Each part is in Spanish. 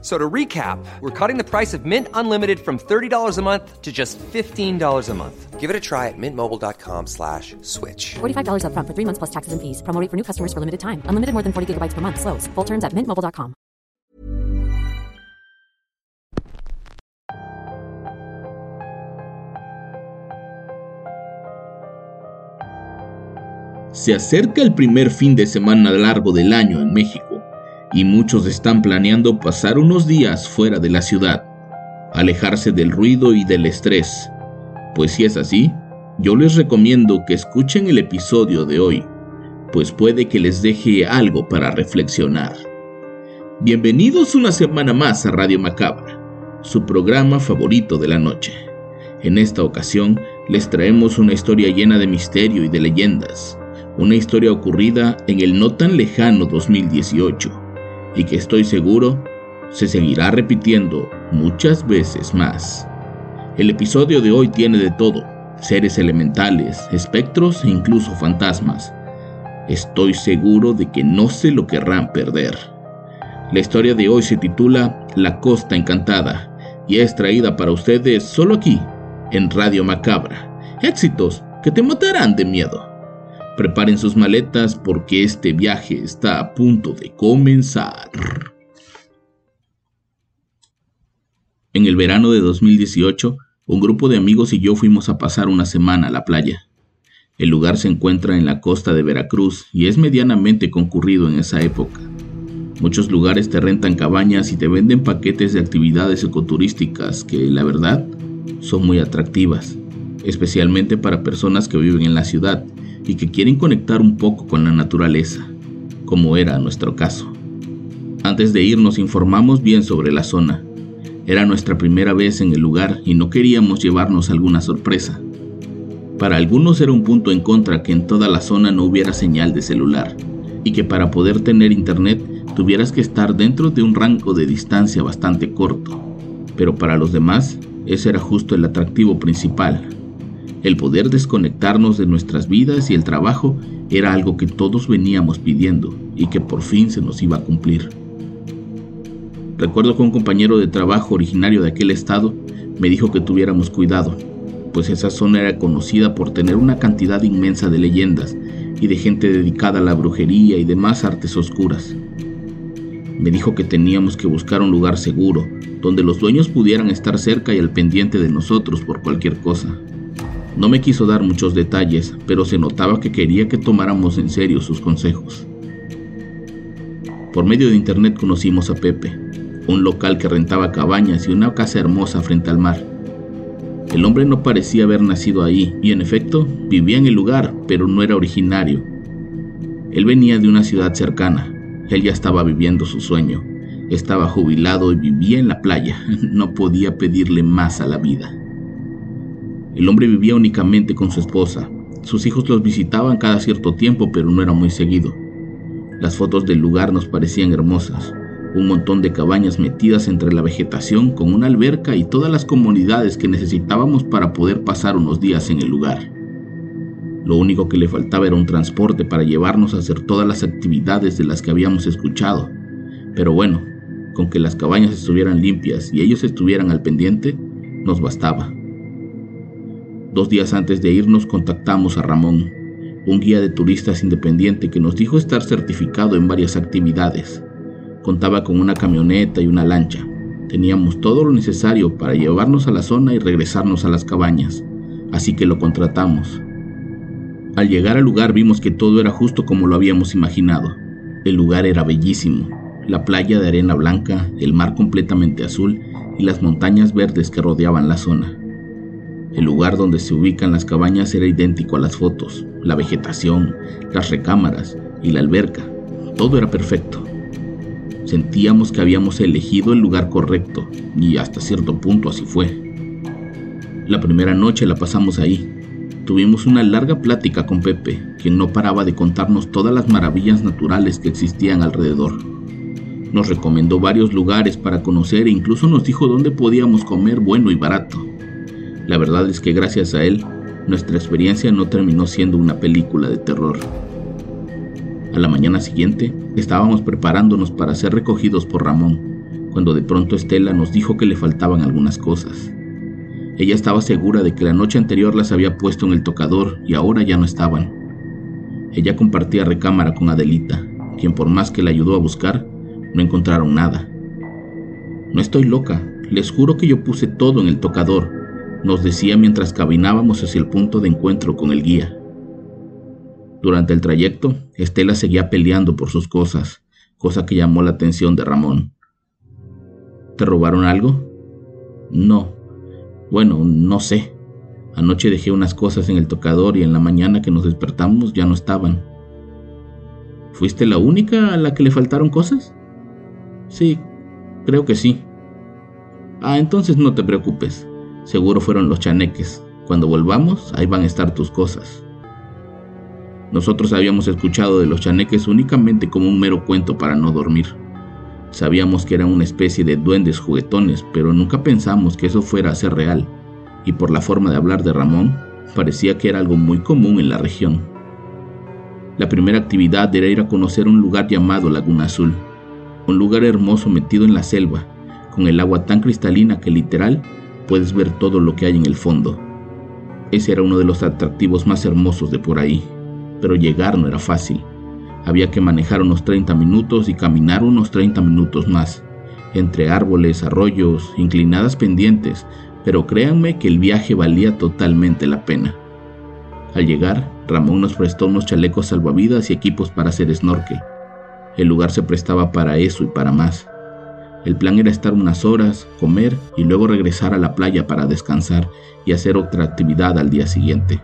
So to recap, we're cutting the price of Mint Unlimited from $30 a month to just $15 a month. Give it a try at mintmobile.com slash switch. $45 upfront for three months plus taxes and fees. Promo rate for new customers for limited time. Unlimited more than 40 gigabytes per month. Slows. Full terms at mintmobile.com. Se acerca el primer fin de semana largo del año en México y muchos están planeando pasar unos días fuera de la ciudad, alejarse del ruido y del estrés. Pues si es así, yo les recomiendo que escuchen el episodio de hoy, pues puede que les deje algo para reflexionar. Bienvenidos una semana más a Radio Macabra, su programa favorito de la noche. En esta ocasión les traemos una historia llena de misterio y de leyendas, una historia ocurrida en el no tan lejano 2018 y que estoy seguro se seguirá repitiendo muchas veces más. El episodio de hoy tiene de todo, seres elementales, espectros e incluso fantasmas. Estoy seguro de que no se lo querrán perder. La historia de hoy se titula La Costa Encantada y es traída para ustedes solo aquí, en Radio Macabra. Éxitos que te matarán de miedo. Preparen sus maletas porque este viaje está a punto de comenzar. En el verano de 2018, un grupo de amigos y yo fuimos a pasar una semana a la playa. El lugar se encuentra en la costa de Veracruz y es medianamente concurrido en esa época. Muchos lugares te rentan cabañas y te venden paquetes de actividades ecoturísticas que, la verdad, son muy atractivas, especialmente para personas que viven en la ciudad y que quieren conectar un poco con la naturaleza, como era nuestro caso. Antes de ir nos informamos bien sobre la zona. Era nuestra primera vez en el lugar y no queríamos llevarnos alguna sorpresa. Para algunos era un punto en contra que en toda la zona no hubiera señal de celular y que para poder tener internet tuvieras que estar dentro de un rango de distancia bastante corto. Pero para los demás, ese era justo el atractivo principal, el poder desconectarnos de nuestras vidas y el trabajo era algo que todos veníamos pidiendo y que por fin se nos iba a cumplir. Recuerdo que un compañero de trabajo originario de aquel estado me dijo que tuviéramos cuidado, pues esa zona era conocida por tener una cantidad inmensa de leyendas y de gente dedicada a la brujería y demás artes oscuras. Me dijo que teníamos que buscar un lugar seguro, donde los dueños pudieran estar cerca y al pendiente de nosotros por cualquier cosa. No me quiso dar muchos detalles, pero se notaba que quería que tomáramos en serio sus consejos. Por medio de internet conocimos a Pepe, un local que rentaba cabañas y una casa hermosa frente al mar. El hombre no parecía haber nacido ahí y en efecto vivía en el lugar, pero no era originario. Él venía de una ciudad cercana. Él ya estaba viviendo su sueño. Estaba jubilado y vivía en la playa. No podía pedirle más a la vida. El hombre vivía únicamente con su esposa. Sus hijos los visitaban cada cierto tiempo, pero no era muy seguido. Las fotos del lugar nos parecían hermosas. Un montón de cabañas metidas entre la vegetación con una alberca y todas las comodidades que necesitábamos para poder pasar unos días en el lugar. Lo único que le faltaba era un transporte para llevarnos a hacer todas las actividades de las que habíamos escuchado. Pero bueno, con que las cabañas estuvieran limpias y ellos estuvieran al pendiente, nos bastaba. Dos días antes de irnos contactamos a Ramón, un guía de turistas independiente que nos dijo estar certificado en varias actividades. Contaba con una camioneta y una lancha. Teníamos todo lo necesario para llevarnos a la zona y regresarnos a las cabañas, así que lo contratamos. Al llegar al lugar vimos que todo era justo como lo habíamos imaginado. El lugar era bellísimo, la playa de arena blanca, el mar completamente azul y las montañas verdes que rodeaban la zona. El lugar donde se ubican las cabañas era idéntico a las fotos, la vegetación, las recámaras y la alberca. Todo era perfecto. Sentíamos que habíamos elegido el lugar correcto y hasta cierto punto así fue. La primera noche la pasamos ahí. Tuvimos una larga plática con Pepe, quien no paraba de contarnos todas las maravillas naturales que existían alrededor. Nos recomendó varios lugares para conocer e incluso nos dijo dónde podíamos comer bueno y barato. La verdad es que gracias a él, nuestra experiencia no terminó siendo una película de terror. A la mañana siguiente, estábamos preparándonos para ser recogidos por Ramón, cuando de pronto Estela nos dijo que le faltaban algunas cosas. Ella estaba segura de que la noche anterior las había puesto en el tocador y ahora ya no estaban. Ella compartía recámara con Adelita, quien por más que la ayudó a buscar, no encontraron nada. No estoy loca, les juro que yo puse todo en el tocador, nos decía mientras caminábamos hacia el punto de encuentro con el guía. Durante el trayecto, Estela seguía peleando por sus cosas, cosa que llamó la atención de Ramón. ¿Te robaron algo? No. Bueno, no sé. Anoche dejé unas cosas en el tocador y en la mañana que nos despertamos ya no estaban. ¿Fuiste la única a la que le faltaron cosas? Sí, creo que sí. Ah, entonces no te preocupes. Seguro fueron los chaneques. Cuando volvamos, ahí van a estar tus cosas. Nosotros habíamos escuchado de los chaneques únicamente como un mero cuento para no dormir. Sabíamos que eran una especie de duendes juguetones, pero nunca pensamos que eso fuera a ser real. Y por la forma de hablar de Ramón, parecía que era algo muy común en la región. La primera actividad era ir a conocer un lugar llamado Laguna Azul, un lugar hermoso metido en la selva, con el agua tan cristalina que literal puedes ver todo lo que hay en el fondo. Ese era uno de los atractivos más hermosos de por ahí, pero llegar no era fácil. Había que manejar unos 30 minutos y caminar unos 30 minutos más, entre árboles, arroyos, inclinadas pendientes, pero créanme que el viaje valía totalmente la pena. Al llegar, Ramón nos prestó unos chalecos salvavidas y equipos para hacer snorkel. El lugar se prestaba para eso y para más. El plan era estar unas horas, comer y luego regresar a la playa para descansar y hacer otra actividad al día siguiente.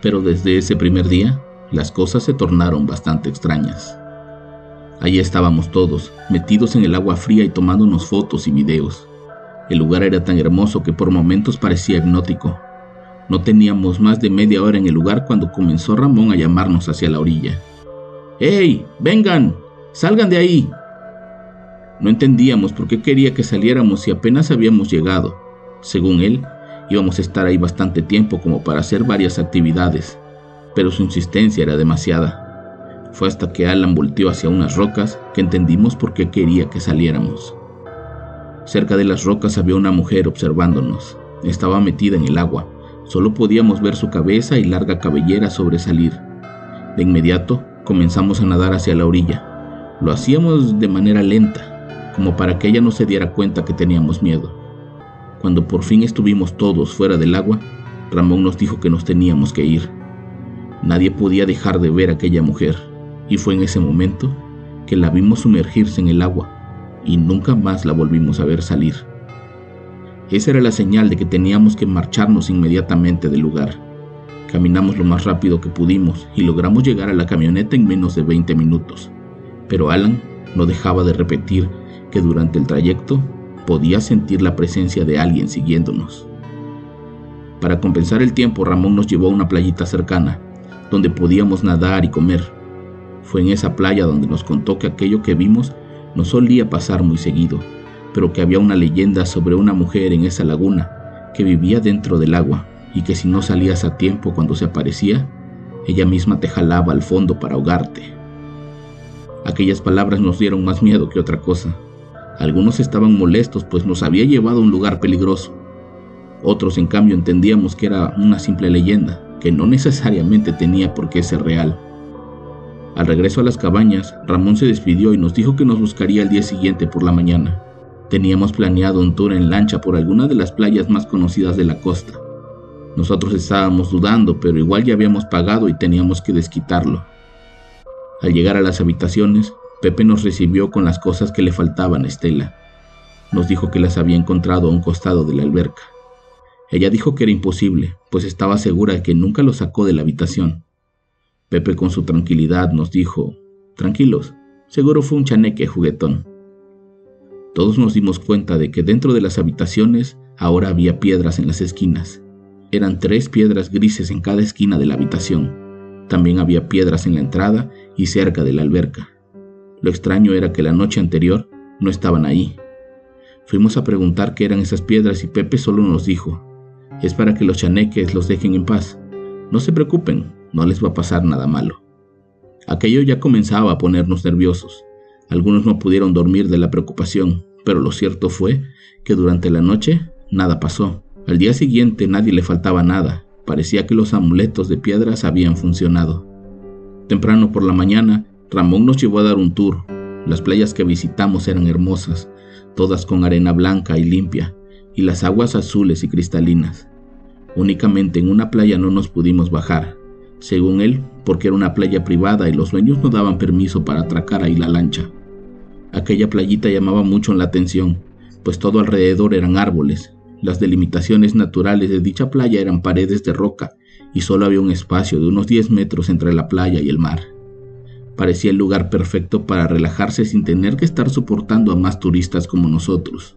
Pero desde ese primer día, las cosas se tornaron bastante extrañas. Allí estábamos todos, metidos en el agua fría y tomándonos fotos y videos. El lugar era tan hermoso que por momentos parecía hipnótico. No teníamos más de media hora en el lugar cuando comenzó Ramón a llamarnos hacia la orilla. ¡Hey! ¡Vengan! ¡Salgan de ahí! No entendíamos por qué quería que saliéramos si apenas habíamos llegado. Según él, íbamos a estar ahí bastante tiempo como para hacer varias actividades, pero su insistencia era demasiada. Fue hasta que Alan volteó hacia unas rocas que entendimos por qué quería que saliéramos. Cerca de las rocas había una mujer observándonos. Estaba metida en el agua. Solo podíamos ver su cabeza y larga cabellera sobresalir. De inmediato comenzamos a nadar hacia la orilla. Lo hacíamos de manera lenta, como para que ella no se diera cuenta que teníamos miedo. Cuando por fin estuvimos todos fuera del agua, Ramón nos dijo que nos teníamos que ir. Nadie podía dejar de ver a aquella mujer, y fue en ese momento que la vimos sumergirse en el agua y nunca más la volvimos a ver salir. Esa era la señal de que teníamos que marcharnos inmediatamente del lugar. Caminamos lo más rápido que pudimos y logramos llegar a la camioneta en menos de 20 minutos pero Alan no dejaba de repetir durante el trayecto podía sentir la presencia de alguien siguiéndonos. Para compensar el tiempo, Ramón nos llevó a una playita cercana, donde podíamos nadar y comer. Fue en esa playa donde nos contó que aquello que vimos no solía pasar muy seguido, pero que había una leyenda sobre una mujer en esa laguna que vivía dentro del agua y que si no salías a tiempo cuando se aparecía, ella misma te jalaba al fondo para ahogarte. Aquellas palabras nos dieron más miedo que otra cosa. Algunos estaban molestos pues nos había llevado a un lugar peligroso. Otros en cambio entendíamos que era una simple leyenda, que no necesariamente tenía por qué ser real. Al regreso a las cabañas, Ramón se despidió y nos dijo que nos buscaría el día siguiente por la mañana. Teníamos planeado un tour en lancha por alguna de las playas más conocidas de la costa. Nosotros estábamos dudando, pero igual ya habíamos pagado y teníamos que desquitarlo. Al llegar a las habitaciones, Pepe nos recibió con las cosas que le faltaban a Estela. Nos dijo que las había encontrado a un costado de la alberca. Ella dijo que era imposible, pues estaba segura de que nunca lo sacó de la habitación. Pepe con su tranquilidad nos dijo, tranquilos, seguro fue un chaneque juguetón. Todos nos dimos cuenta de que dentro de las habitaciones ahora había piedras en las esquinas. Eran tres piedras grises en cada esquina de la habitación. También había piedras en la entrada y cerca de la alberca. Lo extraño era que la noche anterior no estaban ahí. Fuimos a preguntar qué eran esas piedras y Pepe solo nos dijo, es para que los chaneques los dejen en paz. No se preocupen, no les va a pasar nada malo. Aquello ya comenzaba a ponernos nerviosos. Algunos no pudieron dormir de la preocupación, pero lo cierto fue que durante la noche nada pasó. Al día siguiente nadie le faltaba nada. Parecía que los amuletos de piedras habían funcionado. Temprano por la mañana, Ramón nos llevó a dar un tour. Las playas que visitamos eran hermosas, todas con arena blanca y limpia, y las aguas azules y cristalinas. Únicamente en una playa no nos pudimos bajar, según él, porque era una playa privada y los dueños no daban permiso para atracar ahí la lancha. Aquella playita llamaba mucho la atención, pues todo alrededor eran árboles. Las delimitaciones naturales de dicha playa eran paredes de roca y solo había un espacio de unos 10 metros entre la playa y el mar. Parecía el lugar perfecto para relajarse sin tener que estar soportando a más turistas como nosotros.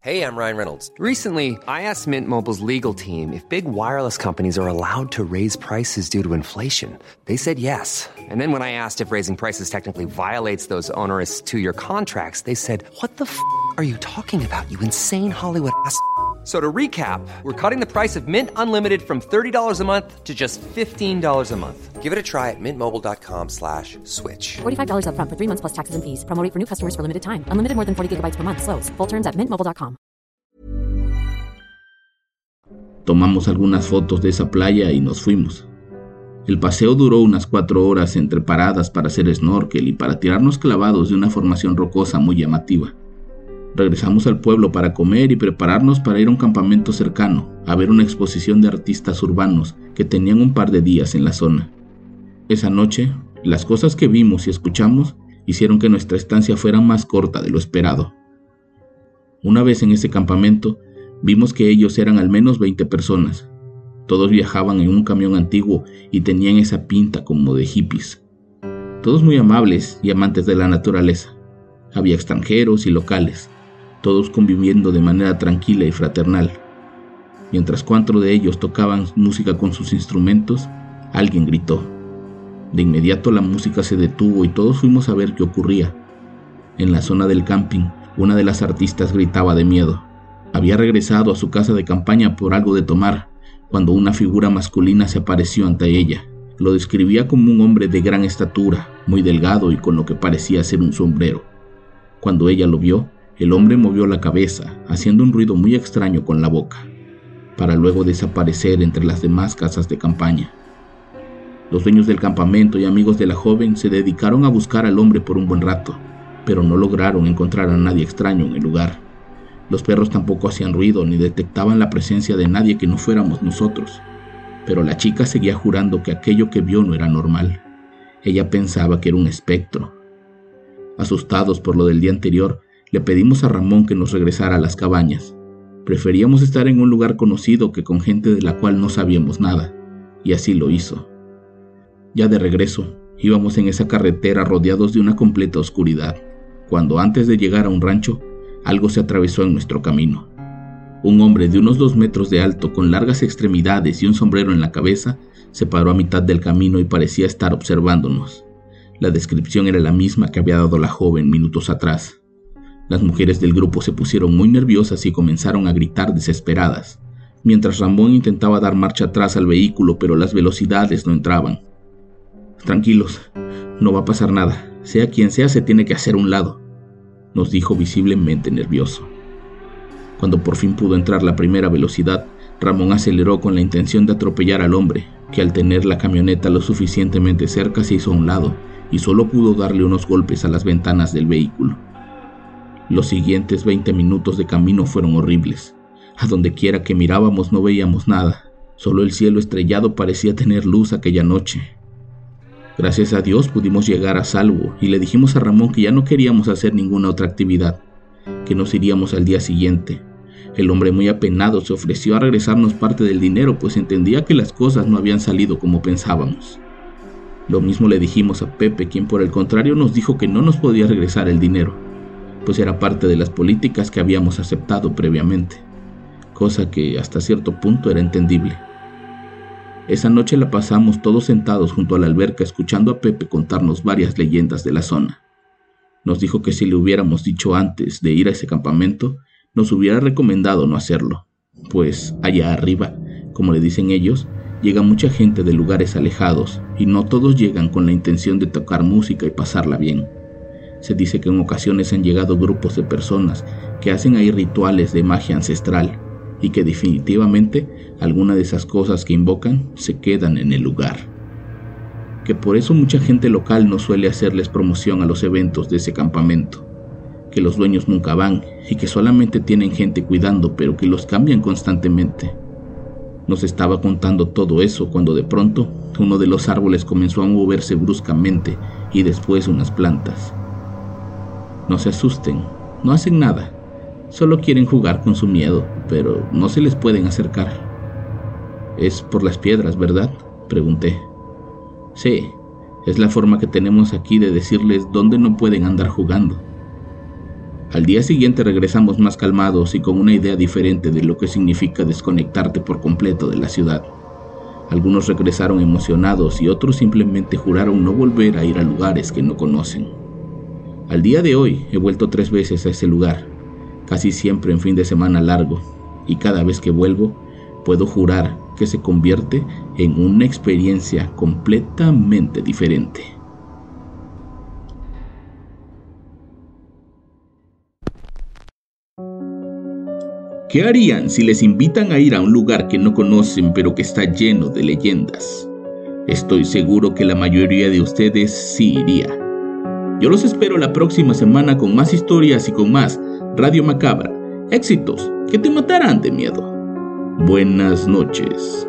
Hey, I'm Ryan Reynolds. Recently, I asked Mint Mobile's legal team if big wireless companies are allowed to raise prices due to inflation. They said yes. And then when I asked if raising prices technically violates those onerous two year contracts, they said, What the f are you talking about, you insane Hollywood ass? So to recap, we're cutting the price of Mint Unlimited from $30 a month to just $15 a month. Give it a try at mintmobile.com slash switch. $45 upfront for three months plus taxes and fees. Promo for new customers for limited time. Unlimited more than 40 gigabytes per month. Slows. Full terms at mintmobile.com. Tomamos algunas fotos de esa playa y nos fuimos. El paseo duró unas cuatro horas entre paradas para hacer snorkel y para tirarnos clavados de una formación rocosa muy llamativa. Regresamos al pueblo para comer y prepararnos para ir a un campamento cercano, a ver una exposición de artistas urbanos que tenían un par de días en la zona. Esa noche, las cosas que vimos y escuchamos hicieron que nuestra estancia fuera más corta de lo esperado. Una vez en ese campamento, vimos que ellos eran al menos 20 personas. Todos viajaban en un camión antiguo y tenían esa pinta como de hippies. Todos muy amables y amantes de la naturaleza. Había extranjeros y locales, todos conviviendo de manera tranquila y fraternal. Mientras cuatro de ellos tocaban música con sus instrumentos, alguien gritó. De inmediato la música se detuvo y todos fuimos a ver qué ocurría. En la zona del camping, una de las artistas gritaba de miedo. Había regresado a su casa de campaña por algo de tomar, cuando una figura masculina se apareció ante ella. Lo describía como un hombre de gran estatura, muy delgado y con lo que parecía ser un sombrero. Cuando ella lo vio, el hombre movió la cabeza, haciendo un ruido muy extraño con la boca, para luego desaparecer entre las demás casas de campaña. Los dueños del campamento y amigos de la joven se dedicaron a buscar al hombre por un buen rato, pero no lograron encontrar a nadie extraño en el lugar. Los perros tampoco hacían ruido ni detectaban la presencia de nadie que no fuéramos nosotros. Pero la chica seguía jurando que aquello que vio no era normal. Ella pensaba que era un espectro. Asustados por lo del día anterior, le pedimos a Ramón que nos regresara a las cabañas. Preferíamos estar en un lugar conocido que con gente de la cual no sabíamos nada, y así lo hizo. Ya de regreso, íbamos en esa carretera rodeados de una completa oscuridad, cuando antes de llegar a un rancho, algo se atravesó en nuestro camino. Un hombre de unos dos metros de alto, con largas extremidades y un sombrero en la cabeza, se paró a mitad del camino y parecía estar observándonos. La descripción era la misma que había dado la joven minutos atrás. Las mujeres del grupo se pusieron muy nerviosas y comenzaron a gritar desesperadas, mientras Ramón intentaba dar marcha atrás al vehículo, pero las velocidades no entraban. Tranquilos, no va a pasar nada. Sea quien sea, se tiene que hacer un lado, nos dijo visiblemente nervioso. Cuando por fin pudo entrar la primera velocidad, Ramón aceleró con la intención de atropellar al hombre, que al tener la camioneta lo suficientemente cerca se hizo a un lado y solo pudo darle unos golpes a las ventanas del vehículo. Los siguientes 20 minutos de camino fueron horribles. A donde quiera que mirábamos no veíamos nada, solo el cielo estrellado parecía tener luz aquella noche. Gracias a Dios pudimos llegar a salvo y le dijimos a Ramón que ya no queríamos hacer ninguna otra actividad, que nos iríamos al día siguiente. El hombre muy apenado se ofreció a regresarnos parte del dinero, pues entendía que las cosas no habían salido como pensábamos. Lo mismo le dijimos a Pepe, quien por el contrario nos dijo que no nos podía regresar el dinero, pues era parte de las políticas que habíamos aceptado previamente, cosa que hasta cierto punto era entendible. Esa noche la pasamos todos sentados junto a la alberca escuchando a Pepe contarnos varias leyendas de la zona. Nos dijo que si le hubiéramos dicho antes de ir a ese campamento, nos hubiera recomendado no hacerlo, pues allá arriba, como le dicen ellos, llega mucha gente de lugares alejados y no todos llegan con la intención de tocar música y pasarla bien. Se dice que en ocasiones han llegado grupos de personas que hacen ahí rituales de magia ancestral y que definitivamente alguna de esas cosas que invocan se quedan en el lugar. Que por eso mucha gente local no suele hacerles promoción a los eventos de ese campamento, que los dueños nunca van y que solamente tienen gente cuidando pero que los cambian constantemente. Nos estaba contando todo eso cuando de pronto uno de los árboles comenzó a moverse bruscamente y después unas plantas. No se asusten, no hacen nada, solo quieren jugar con su miedo, pero no se les pueden acercar. Es por las piedras, ¿verdad? pregunté. Sí, es la forma que tenemos aquí de decirles dónde no pueden andar jugando. Al día siguiente regresamos más calmados y con una idea diferente de lo que significa desconectarte por completo de la ciudad. Algunos regresaron emocionados y otros simplemente juraron no volver a ir a lugares que no conocen. Al día de hoy he vuelto tres veces a ese lugar, casi siempre en fin de semana largo, y cada vez que vuelvo puedo jurar que se convierte en una experiencia completamente diferente. ¿Qué harían si les invitan a ir a un lugar que no conocen pero que está lleno de leyendas? Estoy seguro que la mayoría de ustedes sí iría. Yo los espero la próxima semana con más historias y con más Radio Macabra. Éxitos que te matarán de miedo. Buenas noches.